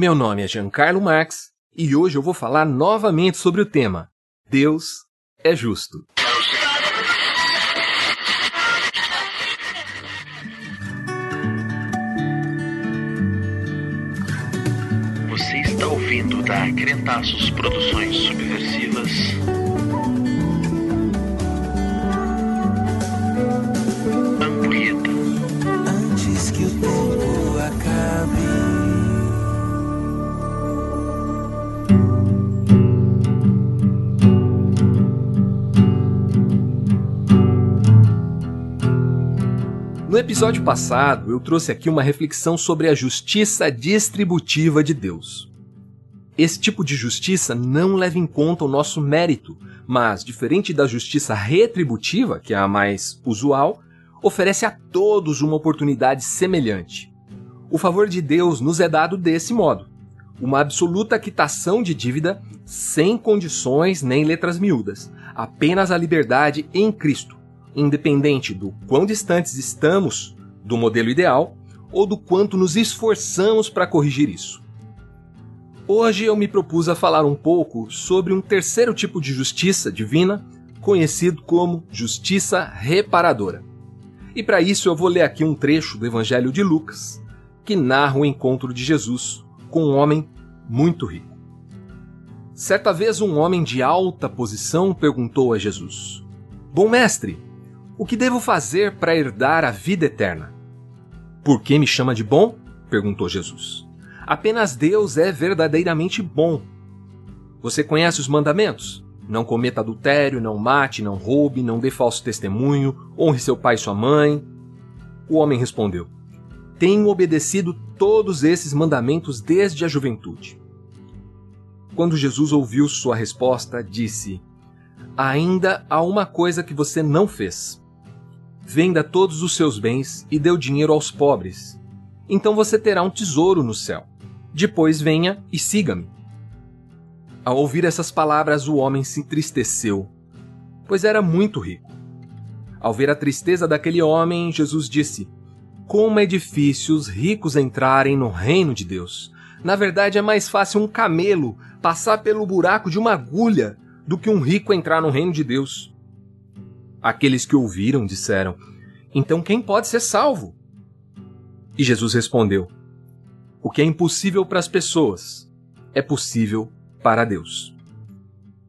Meu nome é Giancarlo Marx e hoje eu vou falar novamente sobre o tema Deus é justo. Você está ouvindo da Crentaços Produções Subversivas. Episódio passado, eu trouxe aqui uma reflexão sobre a justiça distributiva de Deus. Esse tipo de justiça não leva em conta o nosso mérito, mas, diferente da justiça retributiva, que é a mais usual, oferece a todos uma oportunidade semelhante. O favor de Deus nos é dado desse modo: uma absoluta quitação de dívida sem condições nem letras miúdas, apenas a liberdade em Cristo independente do quão distantes estamos do modelo ideal ou do quanto nos esforçamos para corrigir isso. Hoje eu me propus a falar um pouco sobre um terceiro tipo de justiça divina, conhecido como justiça reparadora. E para isso eu vou ler aqui um trecho do Evangelho de Lucas, que narra o encontro de Jesus com um homem muito rico. Certa vez um homem de alta posição perguntou a Jesus: Bom mestre, o que devo fazer para herdar a vida eterna? Por que me chama de bom? perguntou Jesus. Apenas Deus é verdadeiramente bom. Você conhece os mandamentos? Não cometa adultério, não mate, não roube, não dê falso testemunho, honre seu pai e sua mãe. O homem respondeu: Tenho obedecido todos esses mandamentos desde a juventude. Quando Jesus ouviu sua resposta, disse: Ainda há uma coisa que você não fez. Venda todos os seus bens e dê o dinheiro aos pobres. Então você terá um tesouro no céu. Depois venha e siga-me. Ao ouvir essas palavras, o homem se entristeceu, pois era muito rico. Ao ver a tristeza daquele homem, Jesus disse: Como é difícil os ricos entrarem no reino de Deus. Na verdade, é mais fácil um camelo passar pelo buraco de uma agulha do que um rico entrar no reino de Deus. Aqueles que ouviram disseram: Então quem pode ser salvo? E Jesus respondeu: O que é impossível para as pessoas é possível para Deus.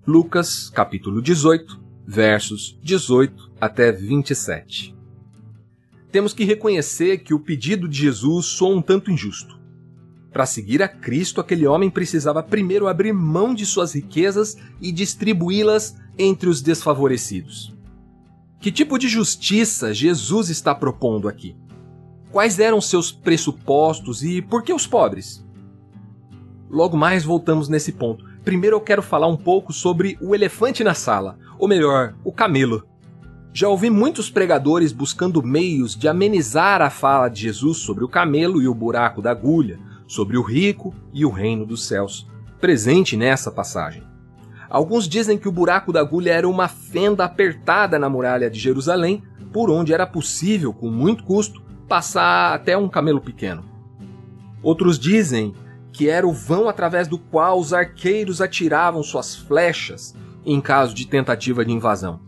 Lucas, capítulo 18, versos 18 até 27. Temos que reconhecer que o pedido de Jesus soa um tanto injusto. Para seguir a Cristo, aquele homem precisava primeiro abrir mão de suas riquezas e distribuí-las entre os desfavorecidos. Que tipo de justiça Jesus está propondo aqui? Quais eram seus pressupostos e por que os pobres? Logo mais voltamos nesse ponto. Primeiro eu quero falar um pouco sobre o elefante na sala, ou melhor, o camelo. Já ouvi muitos pregadores buscando meios de amenizar a fala de Jesus sobre o camelo e o buraco da agulha, sobre o rico e o reino dos céus, presente nessa passagem. Alguns dizem que o buraco da agulha era uma fenda apertada na muralha de Jerusalém, por onde era possível, com muito custo, passar até um camelo pequeno. Outros dizem que era o vão através do qual os arqueiros atiravam suas flechas em caso de tentativa de invasão.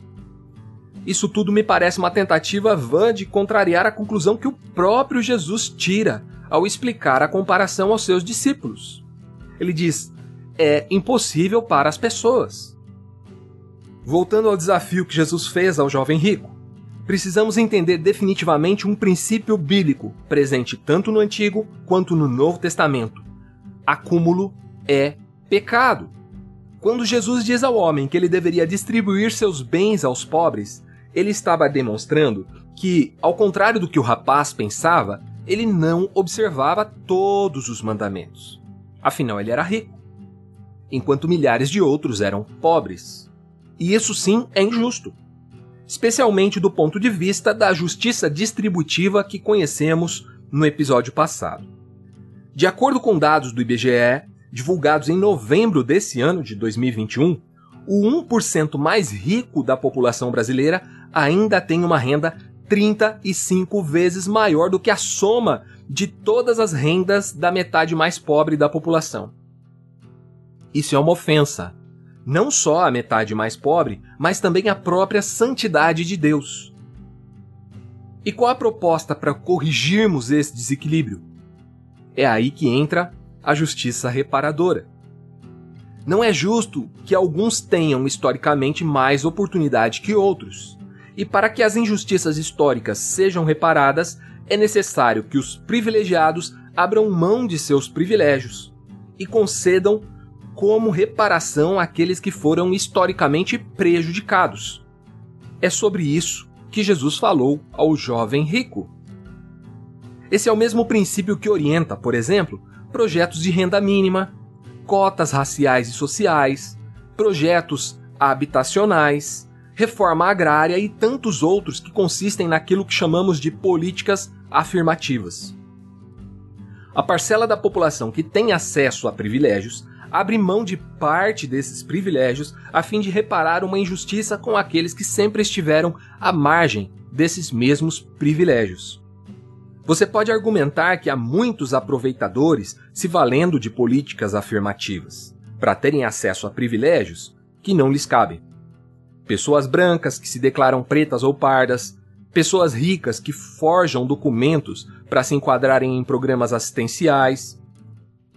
Isso tudo me parece uma tentativa vã de contrariar a conclusão que o próprio Jesus tira ao explicar a comparação aos seus discípulos. Ele diz: é impossível para as pessoas. Voltando ao desafio que Jesus fez ao jovem rico, precisamos entender definitivamente um princípio bíblico presente tanto no Antigo quanto no Novo Testamento. Acúmulo é pecado. Quando Jesus diz ao homem que ele deveria distribuir seus bens aos pobres, ele estava demonstrando que, ao contrário do que o rapaz pensava, ele não observava todos os mandamentos. Afinal, ele era rico enquanto milhares de outros eram pobres. E isso sim é injusto, especialmente do ponto de vista da justiça distributiva que conhecemos no episódio passado. De acordo com dados do IBGE, divulgados em novembro desse ano de 2021, o 1% mais rico da população brasileira ainda tem uma renda 35 vezes maior do que a soma de todas as rendas da metade mais pobre da população. Isso é uma ofensa, não só à metade mais pobre, mas também à própria santidade de Deus. E qual a proposta para corrigirmos esse desequilíbrio? É aí que entra a justiça reparadora. Não é justo que alguns tenham historicamente mais oportunidade que outros. E para que as injustiças históricas sejam reparadas, é necessário que os privilegiados abram mão de seus privilégios e concedam como reparação àqueles que foram historicamente prejudicados. É sobre isso que Jesus falou ao jovem rico. Esse é o mesmo princípio que orienta, por exemplo, projetos de renda mínima, cotas raciais e sociais, projetos habitacionais, reforma agrária e tantos outros que consistem naquilo que chamamos de políticas afirmativas. A parcela da população que tem acesso a privilégios abre mão de parte desses privilégios a fim de reparar uma injustiça com aqueles que sempre estiveram à margem desses mesmos privilégios. Você pode argumentar que há muitos aproveitadores se valendo de políticas afirmativas para terem acesso a privilégios que não lhes cabem. Pessoas brancas que se declaram pretas ou pardas, pessoas ricas que forjam documentos para se enquadrarem em programas assistenciais,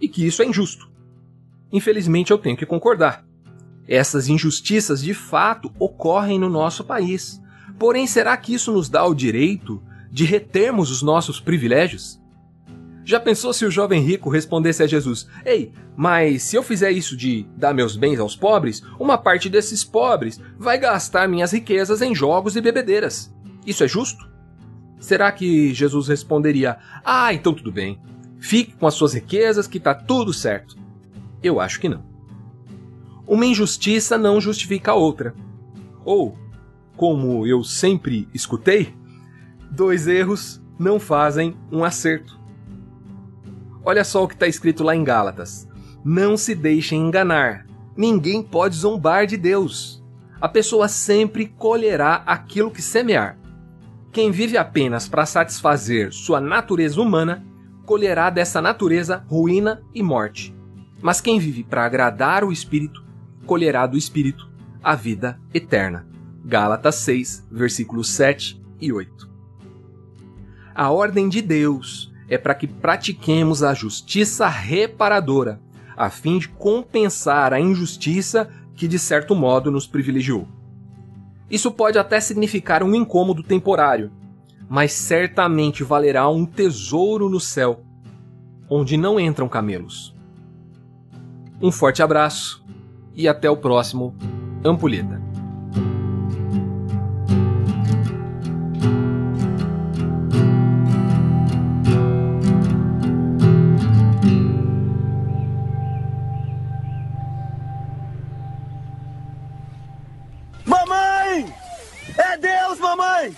e que isso é injusto. Infelizmente eu tenho que concordar. Essas injustiças de fato ocorrem no nosso país. Porém, será que isso nos dá o direito de retermos os nossos privilégios? Já pensou se o jovem rico respondesse a Jesus: Ei, mas se eu fizer isso de dar meus bens aos pobres, uma parte desses pobres vai gastar minhas riquezas em jogos e bebedeiras. Isso é justo? Será que Jesus responderia: Ah, então tudo bem. Fique com as suas riquezas que tá tudo certo. Eu acho que não. Uma injustiça não justifica a outra. Ou, como eu sempre escutei, dois erros não fazem um acerto. Olha só o que está escrito lá em Gálatas. Não se deixem enganar. Ninguém pode zombar de Deus. A pessoa sempre colherá aquilo que semear. Quem vive apenas para satisfazer sua natureza humana, colherá dessa natureza ruína e morte. Mas quem vive para agradar o Espírito, colherá do Espírito a vida eterna. Gálatas 6, versículos 7 e 8. A ordem de Deus é para que pratiquemos a justiça reparadora, a fim de compensar a injustiça que de certo modo nos privilegiou. Isso pode até significar um incômodo temporário, mas certamente valerá um tesouro no céu, onde não entram camelos. Um forte abraço e até o próximo Ampulheta. Mamãe! É Deus, mamãe!